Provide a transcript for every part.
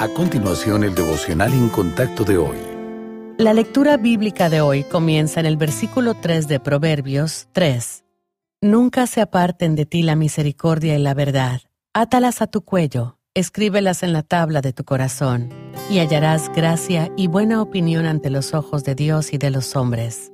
A continuación, el devocional en contacto de hoy. La lectura bíblica de hoy comienza en el versículo 3 de Proverbios 3. Nunca se aparten de ti la misericordia y la verdad. Átalas a tu cuello, escríbelas en la tabla de tu corazón, y hallarás gracia y buena opinión ante los ojos de Dios y de los hombres.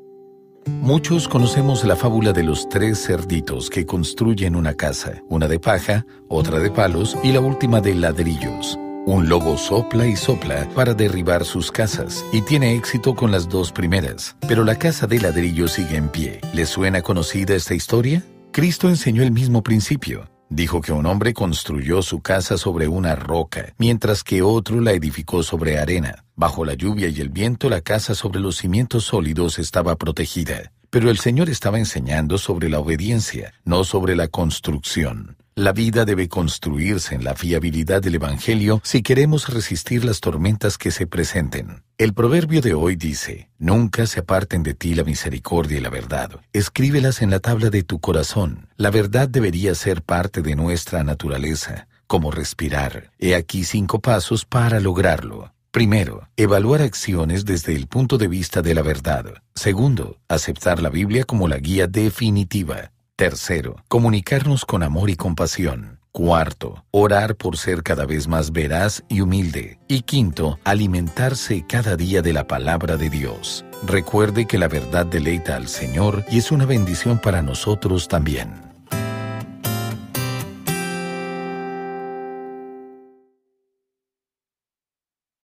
Muchos conocemos la fábula de los tres cerditos que construyen una casa, una de paja, otra de palos y la última de ladrillos. Un lobo sopla y sopla para derribar sus casas y tiene éxito con las dos primeras, pero la casa de ladrillo sigue en pie. ¿Le suena conocida esta historia? Cristo enseñó el mismo principio. Dijo que un hombre construyó su casa sobre una roca, mientras que otro la edificó sobre arena. Bajo la lluvia y el viento la casa sobre los cimientos sólidos estaba protegida. Pero el Señor estaba enseñando sobre la obediencia, no sobre la construcción. La vida debe construirse en la fiabilidad del Evangelio si queremos resistir las tormentas que se presenten. El proverbio de hoy dice, Nunca se aparten de ti la misericordia y la verdad. Escríbelas en la tabla de tu corazón. La verdad debería ser parte de nuestra naturaleza, como respirar. He aquí cinco pasos para lograrlo. Primero, evaluar acciones desde el punto de vista de la verdad. Segundo, aceptar la Biblia como la guía definitiva. Tercero, comunicarnos con amor y compasión. Cuarto, orar por ser cada vez más veraz y humilde. Y quinto, alimentarse cada día de la palabra de Dios. Recuerde que la verdad deleita al Señor y es una bendición para nosotros también.